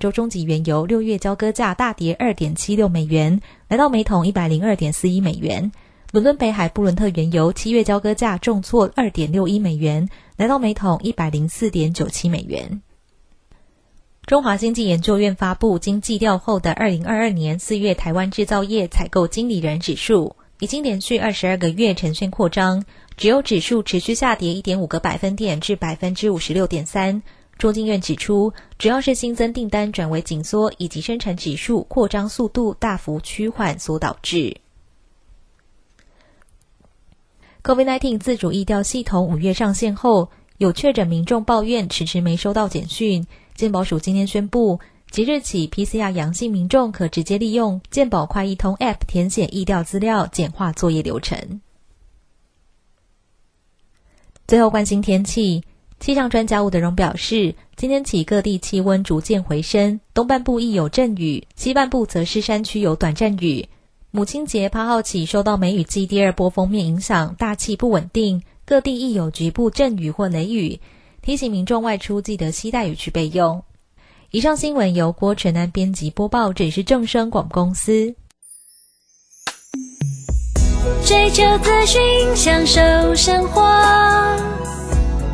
周中级原油六月交割价大跌二点七六美元，来到每桶一百零二点四一美元。伦敦北海布伦特原油七月交割价重挫二点六一美元，来到每桶一百零四点九七美元。中华经济研究院发布经季调后的二零二二年四月台湾制造业采购经理人指数，已经连续二十二个月呈现扩张，只有指数持续下跌一点五个百分点至百分之五十六点三。中经院指出，主要是新增订单转为紧缩，以及生产指数扩张速度大幅趋缓所导致。COVID-19 自主疫调系统五月上线后，有确诊民众抱怨迟迟没收到简讯。健保署今天宣布，即日起 PCR 阳性民众可直接利用健保快易通 App 填写疫调资料，简化作业流程。最后关心天气。气象专家吴德荣表示，今天起各地气温逐渐回升，东半部亦有阵雨，西半部则是山区有短暂雨。母亲节八号起受到梅雨季第二波封面影响，大气不稳定，各地亦有局部阵雨或雷雨，提醒民众外出记得携带雨具备用。以上新闻由郭纯安编辑播报，这里是正声广播公司。追求资讯，享受生活。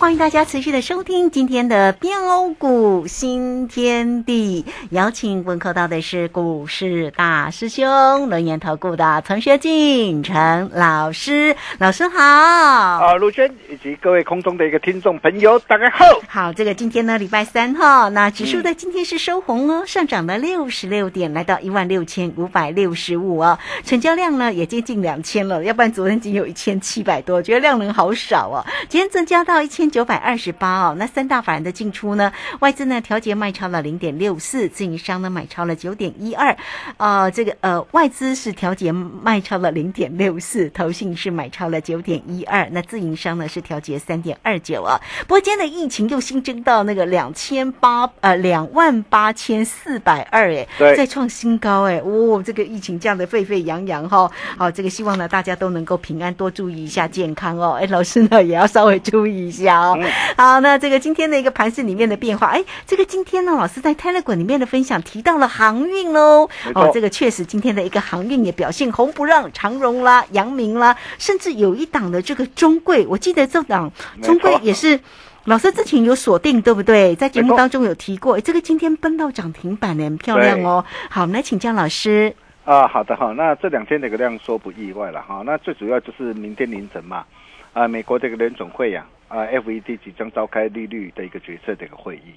欢迎大家持续的收听今天的标股新天地。邀请问候到的是股市大师兄、轮研投顾的陈学进陈老师，老师好。啊，陆轩以及各位空中的一个听众朋友，大家好。好，这个今天呢，礼拜三哈，那指数在今天是收红哦，上涨了六十六点，来到一万六千五百六十五哦，成交量呢也接近两千了，要不然昨天仅有一千七百多，觉得量能好少哦。今天增加到一千九百二十八哦，那三大法人的进出呢？外资呢调节卖超了零点六四，自营商呢买超了九点一二，呃，这个呃外资是调节卖超了零点六四，投信是买超了九点一二，那自营商呢是调节三点二九啊。不过今天的疫情又新增到那个两千八呃两万八千四百二哎，再创新高哎，哦，这个疫情降得沸沸扬扬哈，好，这个希望呢大家都能够平安，多注意一下健康哦。哎，老师呢也要稍。微注意一下哦。好，那这个今天的一个盘市里面的变化，哎，这个今天呢，老师在泰勒滚里面的分享提到了航运喽。哦，这个确实今天的一个航运也表现红不让，长荣啦、阳明啦，甚至有一档的这个中贵，我记得这档中贵也是。老师之前有锁定，对不对？在节目当中有提过，诶这个今天奔到涨停板呢，很漂亮哦。好，我们来请教老师。啊，好的哈，那这两天这个量缩不意外了哈。那最主要就是明天凌晨嘛，啊，美国这个联总会呀、啊，FED 即将召开利率的一个决策的一个会议，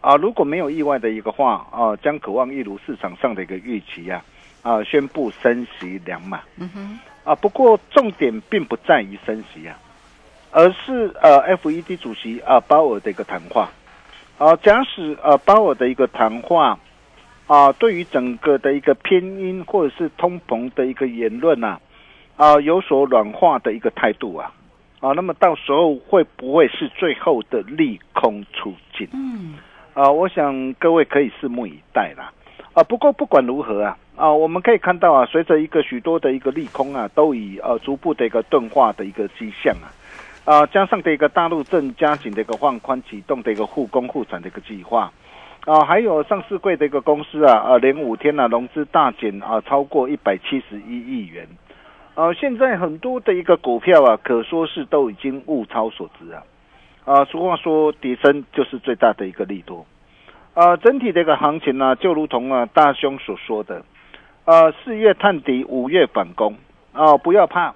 啊，如果没有意外的一个话，啊，将渴望一如市场上的一个预期呀、啊，宣布升息两码。嗯哼，啊，不过重点并不在于升息啊，而是呃，FED 主席啊鲍尔的一个谈话。啊，假使呃鲍尔的一个谈话啊，对于整个的一个偏音或者是通膨的一个言论呐、啊，有所软化的一个态度啊，啊，那么到时候会不会是最后的利空出尽？嗯，啊，我想各位可以拭目以待啦。啊，不过不管如何啊，啊，我们可以看到啊，随着一个许多的一个利空啊，都以呃逐步的一个钝化的一个迹象啊，啊，加上的一个大陆正加紧的一个放宽启动的一个护工护产的一个计划，啊，还有上市贵的一个公司啊，啊，连五天呢、融资大减啊，超过一百七十一亿元，呃，现在很多的一个股票啊，可说是都已经物超所值啊，啊，俗话说底升就是最大的一个利多。啊，整体的一个行情呢，就如同啊大兄所说的，啊，四月探底，五月反攻，啊、不要怕，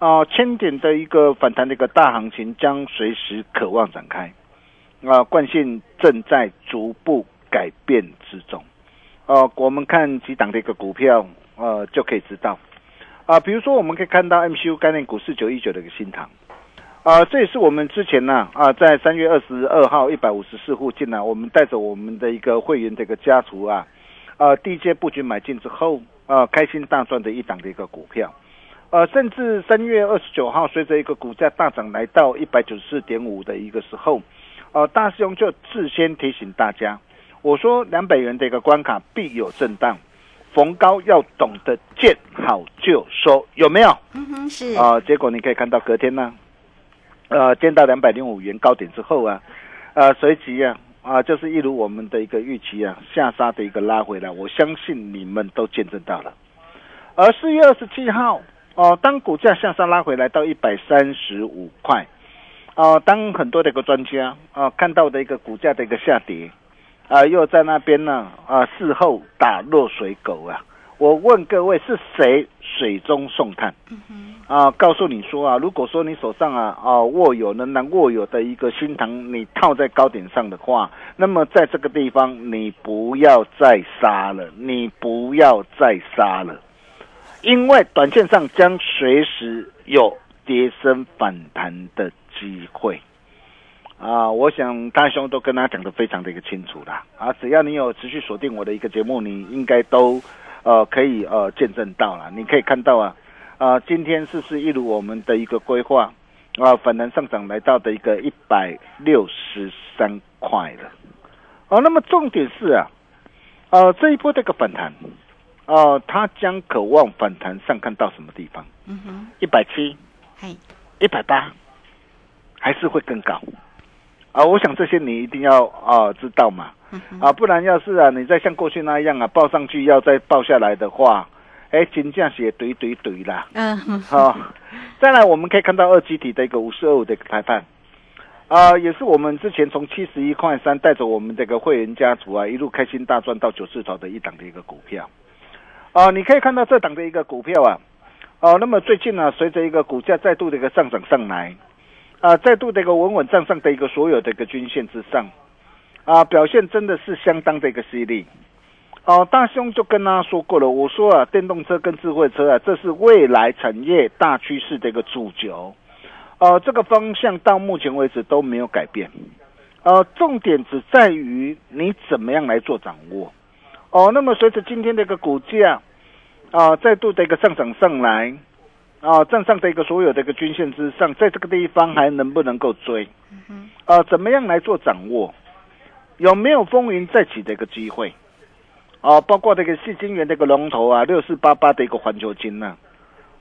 啊、千点的一个反弹的一个大行情将随时渴望展开，啊、惯性正在逐步改变之中，啊，我们看几档的一个股票，呃，就可以知道，啊、比如说我们可以看到 MCU 概念股四九一九的一个新塘。啊、这也是我们之前呢啊，在三月二十二号一百五十四附近呢，我们带着我们的一个会员的一个家族啊，呃，低阶布局买进之后，呃，开心大赚的一档的一个股票，呃，甚至三月二十九号，随着一个股价大涨来到一百九十四点五的一个时候，呃，大师兄就事先提醒大家，我说两百元的一个关卡必有震荡，逢高要懂得见好就收，有没有？嗯哼，是啊、结果你可以看到隔天呢，呃，见到两百零五元高点之后啊，呃，随即啊啊，就是一如我们的一个预期啊，下杀的一个拉回来，我相信你们都见证到了。而四月二十七号哦、当股价下杀拉回来到一百三十五块，哦、当很多的一个专家啊、看到的一个股价的一个下跌，啊、又在那边呢啊、事后打落水狗啊，我问各位是谁水中送炭？啊，告诉你说啊，如果说你手上啊啊握有仍然握有的一个新塘，你套在高点上的话，那么在这个地方你不要再杀了，你不要再杀了，因为短线上将随时有跌升反弹的机会。啊，我想大兄都跟他讲的非常的一个清楚啦。啊，只要你有持续锁定我的一个节目，你应该都呃可以呃见证到了。你可以看到啊，啊，今天是不是一如我们的一个规划啊，反弹上涨来到的一个一百六十三块了。哦、那么重点是啊，呃，这一波这个反弹，哦、它将渴望反弹上看到什么地方？嗯哼，一百七、嘿，一百八，还是会更高？啊，我想这些你一定要啊知道嘛，啊，不然要是啊你再像过去那样啊报上去要再报下来的话，哎，金价写怼怼怼啦。嗯。哼，好、再来我们可以看到二级体的一个五十二五的一个排盘，啊、也是我们之前从七十一块三带着我们这个会员家族啊一路开心大赚到九字头的一档的一个股票，啊、你可以看到这档的一个股票啊，哦、那么最近呢、随着一个股价再度的一个上涨上来，啊、再度的一个稳稳站上的一个所有的一个均线之上，啊、表现真的是相当的一个犀利。哦，大兄就跟他说过了，我说啊，电动车跟智慧车啊，这是未来产业大趋势的一个主轴，呃，这个方向到目前为止都没有改变，呃，重点只在于你怎么样来做掌握。哦，那么随着今天的一个股价啊、再度的一个上涨上来，啊、站上的一个所有的一个均线之上，在这个地方还能不能够追？啊、怎么样来做掌握？有没有风云再起的一个机会？哦，包括这个细晶圆的一个龙头啊，六四八八的一个环球金呐、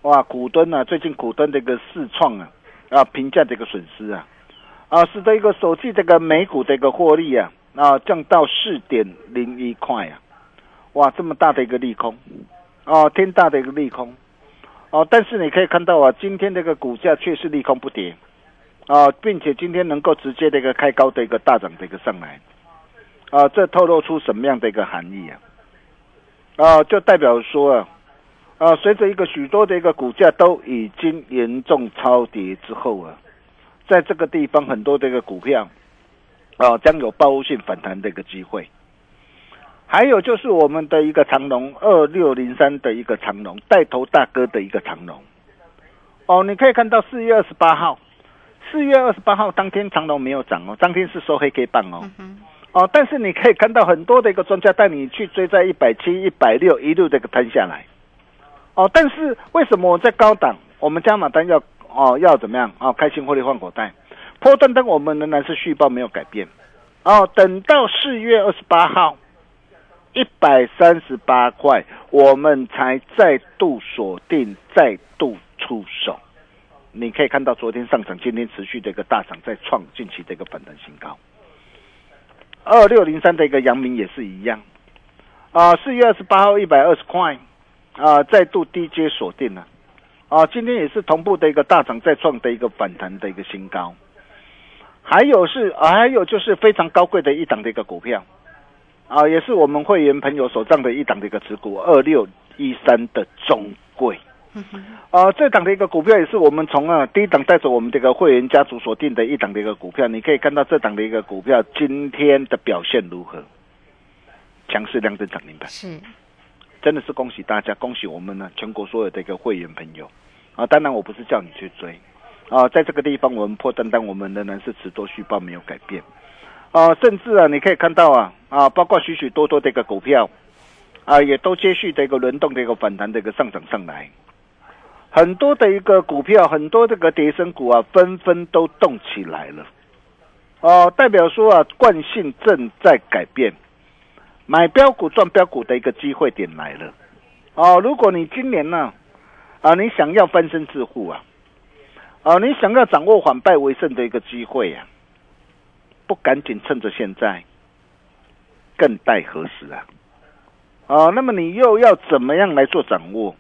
哇，股敦啊，最近股敦的一个市创啊，啊评价的一个损失啊，啊使得一个首季这个美股的一个获利啊啊降到四点零一块啊，哇这么大的一个利空，哦天大的一个利空，哦但是你可以看到啊今天这个股价却是利空不跌，啊并且今天能够直接的一个开高的一个大涨的一个上来，啊这透露出什么样的一个含义啊？啊就代表说啊。啊，随着一个许多的一个股价都已经严重超跌之后啊，在这个地方很多的一个股票啊将有报复性反弹的一个机会。还有就是我们的一个长龙二六零三的一个长龙带头大哥的一个长龙哦，你可以看到四月二十八号，四月二十八号当天长龙没有涨哦，当天是收黑 K 棒哦，哦，但是你可以看到很多的一个专家带你去追在一百七、一百六一路这个摊下来。哦，但是为什么我在高档，我们加码单要哦要怎么样哦？开心获利换口袋，破断单我们仍然是续报没有改变。哦，等到四月二十八号一百三十八块，我们才再度锁定，再度出手。你可以看到昨天上涨，今天持续的一个大涨，在创近期的一个反弹新高。二六零三的一个阳明也是一样，啊，四月二十八号一百二十块。啊，再度低阶锁定了，啊，今天也是同步的一个大涨再创的一个反弹的一个新高，还有是，还有就是非常高贵的一档的一个股票，啊，也是我们会员朋友手上的一档的一个持股二六一三的中贵，啊，这档的一个股票也是我们从啊低档带着我们这个会员家族锁定的一档的一个股票，你可以看到这档的一个股票今天的表现如何，强势量增涨停板是。真的是恭喜大家，恭喜我们呢全国所有的一个会员朋友。啊！当然我不是叫你去追。啊，在这个地方我们破单单，我们仍然是持多续报没有改变啊，甚至啊你可以看到啊啊，包括许许多多的一个股票啊，也都接续的一个轮动的一个反弹的一个上涨上来，很多的一个股票，很多这个跌升股啊，纷纷都动起来了哦，代表说啊惯性正在改变。买标股赚标股的一个机会点来了，哦，如果你今年呢，啊，你想要翻身致富啊，啊，你想要掌握反败为胜的一个机会啊，不赶紧趁着现在，更待何时啊？啊，那么你又要怎么样来做掌握？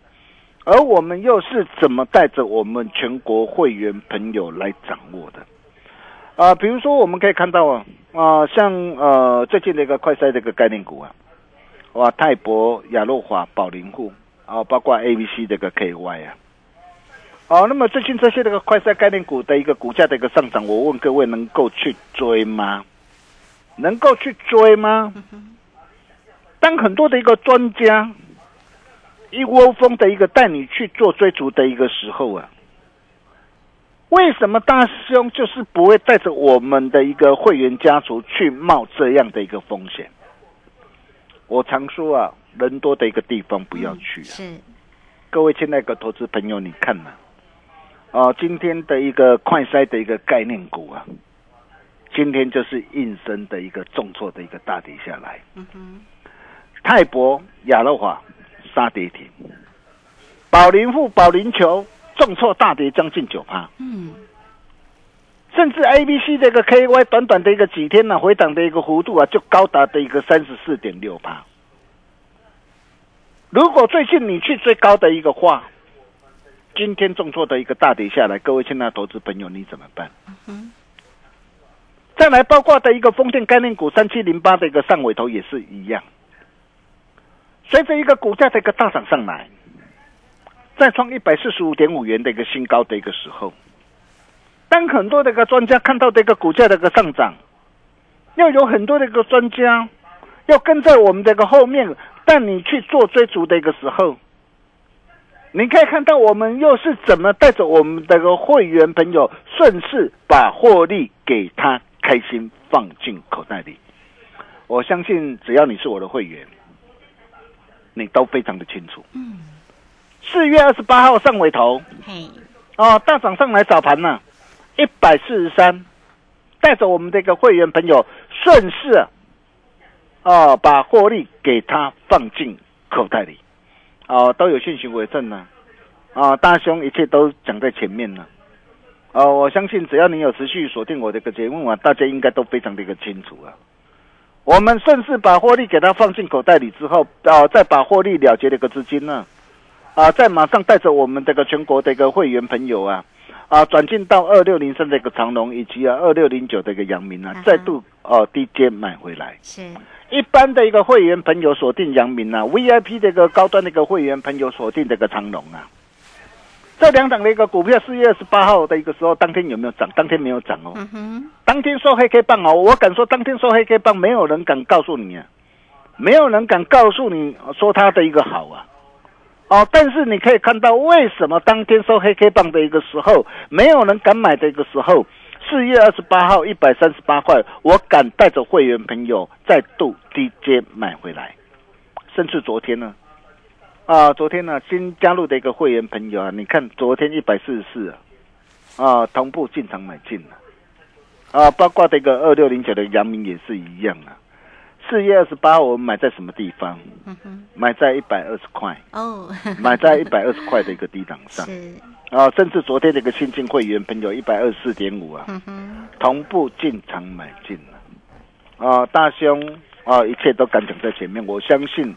而我们又是怎么带着我们全国会员朋友来掌握的？啊，比如说我们可以看到啊。啊，像呃最近的一个快筛的一个概念股啊，哇，泰博、亚诺华、宝林户啊，包括 A、B、C 这个 KY 啊，哦，那么最近这些这个快赛概念股的一个股价的一个上涨，我问各位能够去追吗？能够去追吗？当很多的一个专家一窝蜂的一个带你去做追逐的一个时候啊。为什么大师兄就是不会带着我们的一个会员家族去冒这样的一个风险？我常说啊，人多的一个地方不要去。是，各位亲爱的投资朋友，你看呐，啊，哦今天的一个快筛的一个概念股啊，今天就是应声的一个重挫的一个大跌下来。嗯，泰博、亚乐华杀跌停，宝林富、宝林球。重挫大跌将近九趴，嗯，甚至 A、B、C 这个 KY 短短的一个几天呢，回档的一个幅度啊，就高达的一个三十四点六趴。如果最近你去追高的一个话，今天重挫的一个大跌下来，各位亲爱的投资朋友，你怎么办？嗯，再来包括的一个风电概念股三七零八的一个上尾头也是一样，随着一个股价的一个大涨上来。再创一百四十五点五元的一个新高的一个时候，当很多的一个专家看到这个股价的一个上涨，要有很多的一个专家要跟在我们这个后面带你去做追逐的一个时候，你可以看到我们又是怎么带着我们的个会员朋友顺势把获利给他开心放进口袋里。我相信只要你是我的会员，你都非常的清楚。嗯。四月二十八号上尾头，哦，大涨上来早盘呢，一百四十三，带着我们这个会员朋友顺势，哦，把获利给他放进口袋里，哦，都有信息为证呢，啊，大兄一切都讲在前面呢，哦，我相信只要你有持续锁定我这个节目啊，大家应该都非常的一个清楚啊。我们顺势把获利给他放进口袋里之后，啊、再把获利了结的一个资金呢，啊，再马上带着我们这个全国的一个会员朋友啊，啊，转进到二六零三的一个长隆以及啊二六零九的一个阳明啊再度哦、低阶买回来。是一般的一个会员朋友锁定阳明啊，VIP 的一个高端的一个会员朋友锁定这个长隆啊，这两档的一个股票，四月二十八号的一个时候，当天有没有涨？当天没有涨哦。当天收黑 K 棒哦，我敢说当天收黑 K 棒，没有人敢告诉你啊，没有人敢告诉你说它的一个好啊。哦，但是你可以看到，为什么当天收黑 K 棒的一个时候，没有人敢买的一个时候，四月二十八号一百三十八块，我敢带着会员朋友再度低阶买回来，甚至昨天呢，啊，昨天呢新加入的一个会员朋友啊，你看昨天一百四十四啊，啊，同步进场买进了。啊，包括这个二六零九的阳明也是一样啊。四月二十八，我们买在什么地方？嗯，买在一百二十块，哦，买在一百二十块的一个低档上 是，啊，甚至昨天的一个新进会员朋友一百二十四点五啊，同步进场买进了。啊，大兄啊，一切都敢讲在前面，我相信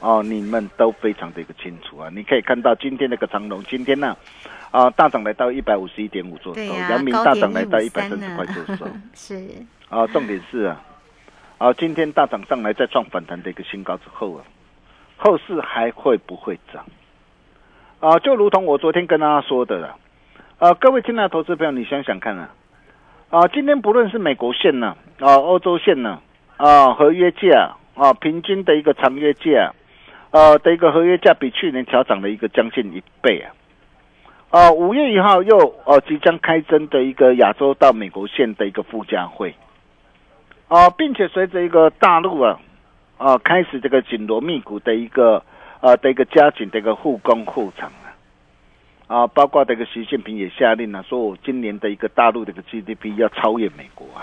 哦、你们都非常的一个清楚啊。你可以看到今天那个长龙，今天呢啊大涨来到一百五十一点五做收，对呀、阳明大涨来到一百三十块做收。是，啊，重点是啊，啊，今天大涨上来再创反弹的一个新高之后啊，后市还会不会涨？啊，就如同我昨天跟大家说的了，啊，各位亲爱的投资朋友，你想想看啊，啊，今天不论是美国线呢、啊，欧洲线呢、啊，合约价啊，平均的一个长约价，呃的一个合约价比去年调涨了一个将近一倍啊。啊，五月一号又呃即将开征的一个亚洲到美国线的一个附加会，啊，并且随着一个大陆啊啊开始这个紧锣密鼓的一个呃的一个加紧的一个护工护厂啊，包括这个习近平也下令了、说我今年的一个大陆的一个 GDP 要超越美国啊，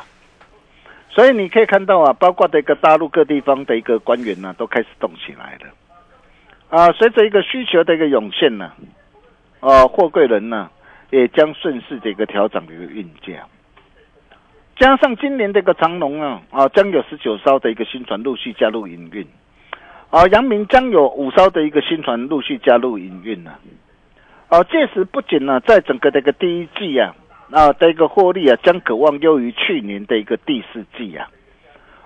所以你可以看到啊，包括这个大陆各地方的一个官员呢、都开始动起来了，啊，随着一个需求的一个涌现呢、呃，货柜人呢也将顺势的一个调整一个运价，加上今年这个长龙啊啊将有十九艘的一个新船陆续加入营运，啊，阳明将有五艘的一个新船陆续加入营运呢，啊，届时不仅呢在整个的一个第一季啊啊的一个获利啊将渴望优于去年的一个第四季啊。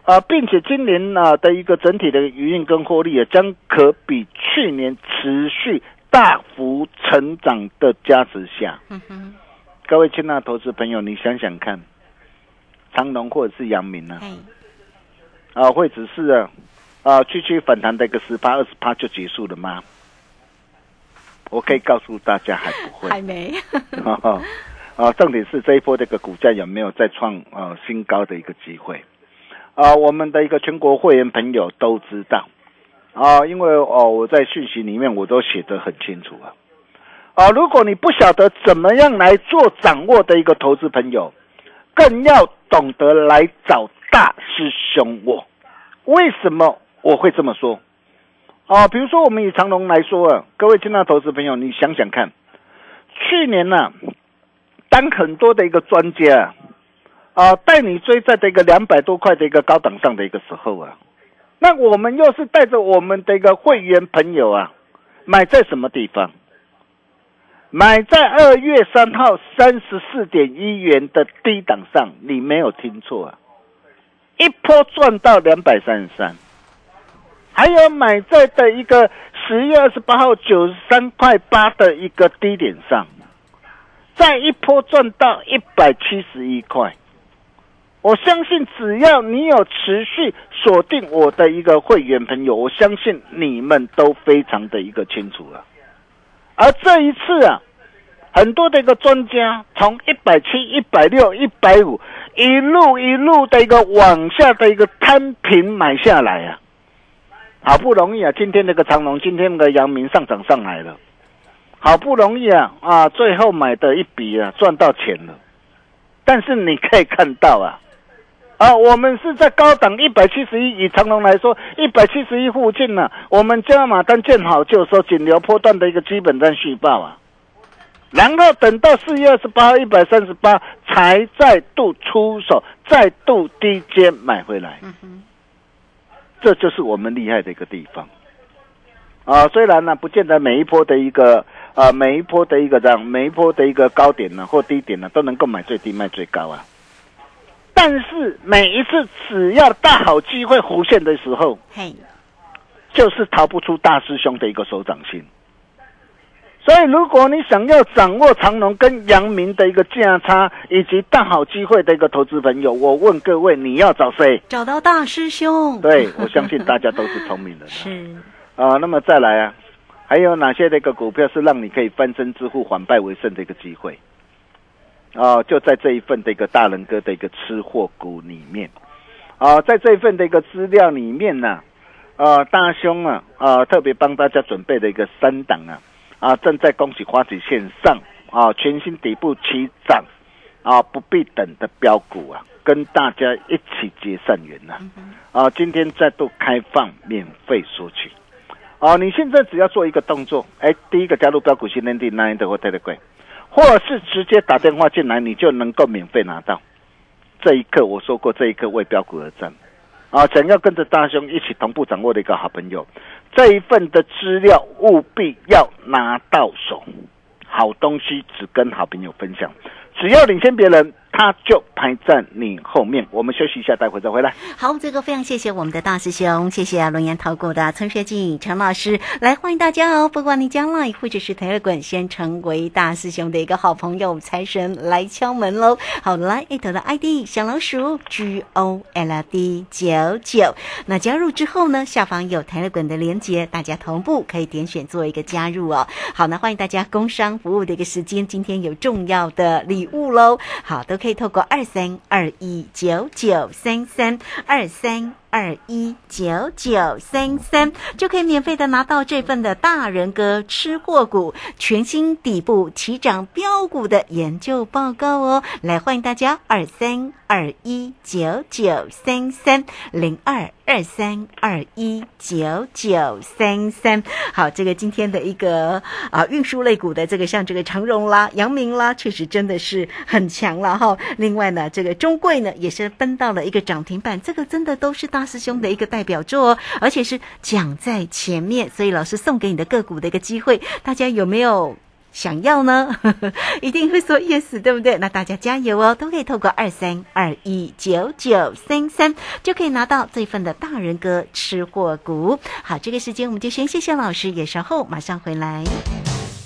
啊，并且今年啊的一个整体的营运跟获利啊，将可比去年持续大幅成长的加持下，嗯哼，各位亲爱的投资朋友，你想想看，长隆或者是阳明呢、哎，啊，会只是啊啊区区反弹的一个十八二十趴就结束了吗？我可以告诉大家，还不会。还没，啊 啊，重点是这一波这个股价有没有再创呃新高的一个机会？啊，我们的一个全国会员朋友都知道啊，因为哦我在讯息里面我都写得很清楚啊。啊，如果你不晓得怎么样来做掌握的一个投资朋友，更要懂得来找大师兄我。为什么我会这么说？啊，比如说我们以长隆来说啊，各位亲爱的投资朋友，你想想看，去年呢、当很多的一个专家啊，带你追在这个两百多块的一个高档上的一个时候啊，那我们又是带着我们的一个会员朋友啊，买在什么地方？买在二月三号三十四点一元的低档上，你没有听错啊，一波赚到两百三十三。还有买在的一个十月二十八号九十三块八的一个低点上，再一波赚到一百七十一块。我相信只要你有持续锁定我的一个会员朋友，我相信你们都非常的一个清楚了。而这一次啊，很多的一个专家从一百七、一百六、一百五一路一路的一个往下的一个摊平买下来啊。好不容易啊，今天那个长隆，今天那个阳明上涨上来了，好不容易啊啊，最后买的一笔啊，赚到钱了。但是你可以看到啊，啊，我们是在高档一百七十一，以长隆来说，一百七十一附近呢、我们加码单见好就收，仅留波段的一个基本单续报啊。然后等到四月二十八号一百三十八才再度出手，再度低阶买回来。嗯哼，这就是我们厉害的一个地方。啊，虽然呢，不见得每一波的一个啊，每一波的一个这样，每一波的一个高点呢或低点呢，都能够买最低卖最高啊。但是每一次只要大好机会浮现的时候，嘿，就是逃不出大师兄的一个手掌心。所以，如果你想要掌握长隆跟阳明的一个价差，以及大好机会的一个投资朋友，我问各位，你要找谁？找到大师兄，对，我相信大家都是聪明人、啊。是，啊，那么再来啊，还有哪些的一个股票是让你可以翻身致富、反败为胜的一个机会？啊，就在这一份的一个大人哥的一个吃货股里面，啊，在这一份的一个资料里面呢，啊，大兄啊，啊，特别帮大家准备的一个三档啊，啊，正在恭喜花旗线上啊，全新底部起涨啊，不必等的标股啊，跟大家一起结善缘呐、啊，今天再度开放免费索取。哦，你现在只要做一个动作，哎，第一个加入标股新天地 Nine 的或 Telegram，或者是直接打电话进来，你就能够免费拿到。这一刻我说过，这一刻为标股而战。啊，想要跟着大兄一起同步掌握的一个好朋友，这一份的资料务必要拿到手。好东西只跟好朋友分享，只要领先别人，他就排在你后面。我们休息一下，待会再回来。好，这个非常谢谢我们的大师兄，谢谢龙岩投顾的陈学进陈老师，来欢迎大家哦！不管你将来或者是台乐滚，先成为大师兄的一个好朋友，财神来敲门喽！好，来一头的 ID 小老鼠 G O L D 九九，那加入之后呢，下方有台乐滚的连接，大家同步可以点选做一个加入哦。好，那欢迎大家工商服务的一个时间，今天有重要的礼物喽！好，都可以透过二三二一九九三三二三。二一九九三三就可以免费的拿到这份的大人哥吃货股全新底部起涨标股的研究报告哦。来，欢迎大家二三二一九九三三零二二三二一九九三三。好，这个今天的一个啊运输类股的这个像这个长荣啦、阳明啦，确实真的是很强了哈。另外呢，这个中贵呢也是奔到了一个涨停板，这个真的都是大大师兄的一个代表作，而且是讲在前面，所以老师送给你的个股的一个机会，大家有没有？想要呢，一定会说 yes，对不对？那大家加油哦，都可以透过二三二一九九三三就可以拿到这份的大人哥吃货股。好，这个时间我们就先谢谢老师，也稍后马上回来。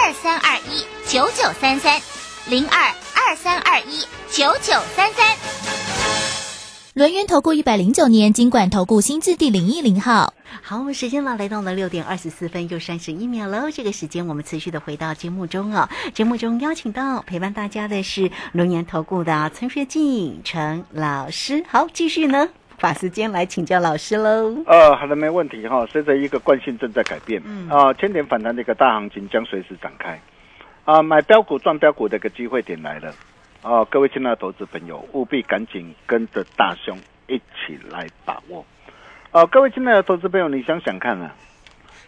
二三二一九九三三零二二三二一九九三三。轮源投顾一百零九年金管投顾新字第零一零号。好，我们时间呢来到了六点二十四分又三十一秒喽。这个时间我们持续的回到节目中哦。节目中邀请到陪伴大家的是龙岩投顾的陈学进陈老师。好，继续呢，把时间来请教老师喽。呃，好的，没问题哈。随着一个惯性正在改变，嗯啊，千点反弹的一个大行情将随时展开，啊，买标股赚标股的一个机会点来了，啊，各位亲爱的投资朋友，务必赶紧跟着大兄一起来把握。啊，各位亲爱的投资朋友，你想想看啊，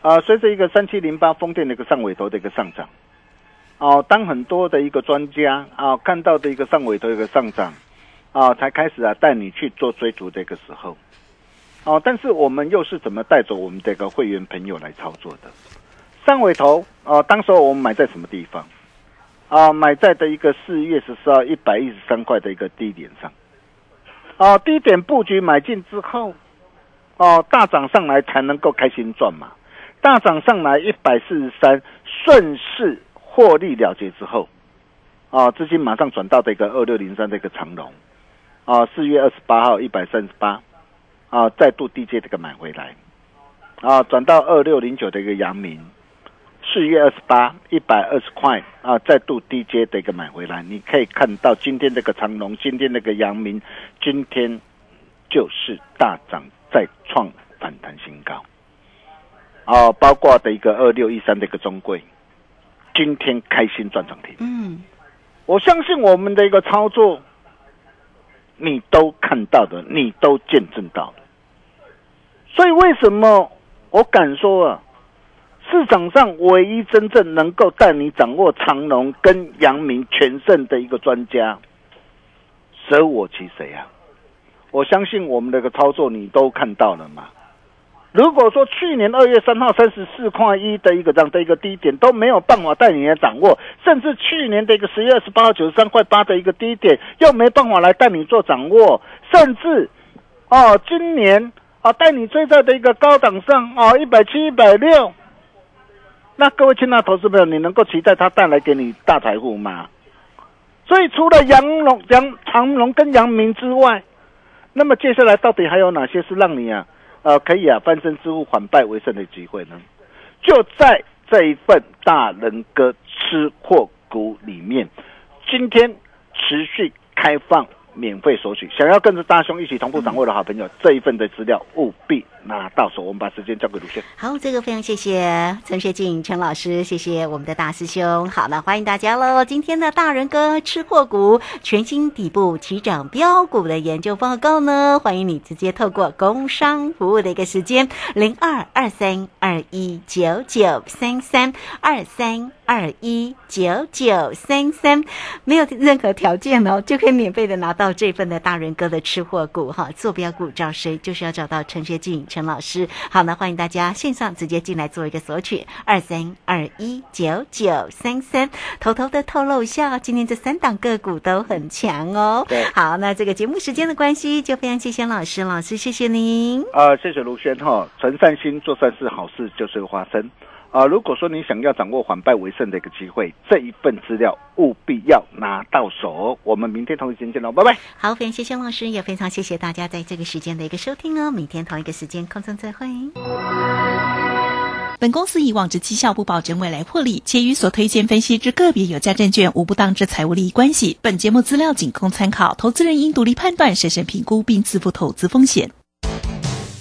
啊，随着一个三七零八风电的一个上尾头的一个上涨，哦、当很多的一个专家啊看到的一个上尾头的一个上涨，啊，才开始啊带你去做追逐这个时候。哦，但是我们又是怎么带走我们这个会员朋友来操作的？上尾头哦，当时候我们买在什么地方？啊，买在的一个四月十四号一百一十三块的一个低点上，啊，低点布局买进之后，哦，大涨上来才能够开心赚嘛，大涨上来一百四十三，顺势获利了结之后，啊，资金马上转到这个二六零三这个长龙，啊，四月二十八号一百三十八，啊，再度低阶这个买回来，啊，转到二六零九的一个阳明。四月二十八，一百二十块啊，再度低阶的一个买回来，你可以看到今天这个长龙，今天那个阳明，今天就是大涨再创反弹新高，啊，包括的一个二六一三的一个中贵，今天开心赚涨停。嗯，我相信我们的一个操作，你都看到的，你都见证到的，所以为什么我敢说啊？市场上唯一真正能够带你掌握长龙跟阳明全胜的一个专家，舍我其谁啊？我相信我们的个操作你都看到了嘛。如果说去年二月三号三十四块一的一个这样的一个低点都没有办法带你来掌握，甚至去年的一个十月二十八号九十三块八的一个低点又没办法来带你做掌握，甚至哦今年啊带你追在的一个高档上哦一百七一百六。那各位亲爱的投资朋友，你能够期待它带来给你大财富吗？所以除了阳龙、阳长龙跟阳明之外，那么接下来到底还有哪些是让你啊，呃，可以啊翻身之后反败为胜的机会呢？就在这一份大人哥吃货股里面，今天持续开放。免费索取，想要跟着大兄一起同步掌握的好朋友，这一份的资料务必拿到手。我们把时间交给卢轩。好，这个非常谢谢陈学静陈老师，谢谢我们的大师兄。好了，欢迎大家喽！今天的大人哥吃货股全新底部起涨标股的研究报告呢，欢迎你直接透过工商服务的一个时间零二二三二一九九三三二三。二一九九三三，没有任何条件哦，就可以免费的拿到这份的大人哥的吃货股哈，坐标股找谁？就是要找到陈学静陈老师。好，那欢迎大家线上直接进来做一个索取，二三二一九九三三。偷偷的透露一下，今天这三档个股都很强哦。对，好，那这个节目时间的关系，就非常谢谢老师，老师谢谢您。啊，谢谢卢轩哈，存善心做善事，好事就是花生。啊，如果说你想要掌握反败为胜的一个机会，这一份资料务必要拿到手。我们明天同一时间见喽，拜拜。好，非常谢谢老师，也非常谢谢大家在这个时间的一个收听哦。明天同一个时间空中再会。本公司以往之绩效不保证未来获利，且与所推荐分析之个别有价证券无不当之财务利益关系。本节目资料仅供参考，投资人应独立判断、审慎评估并自负投资风险。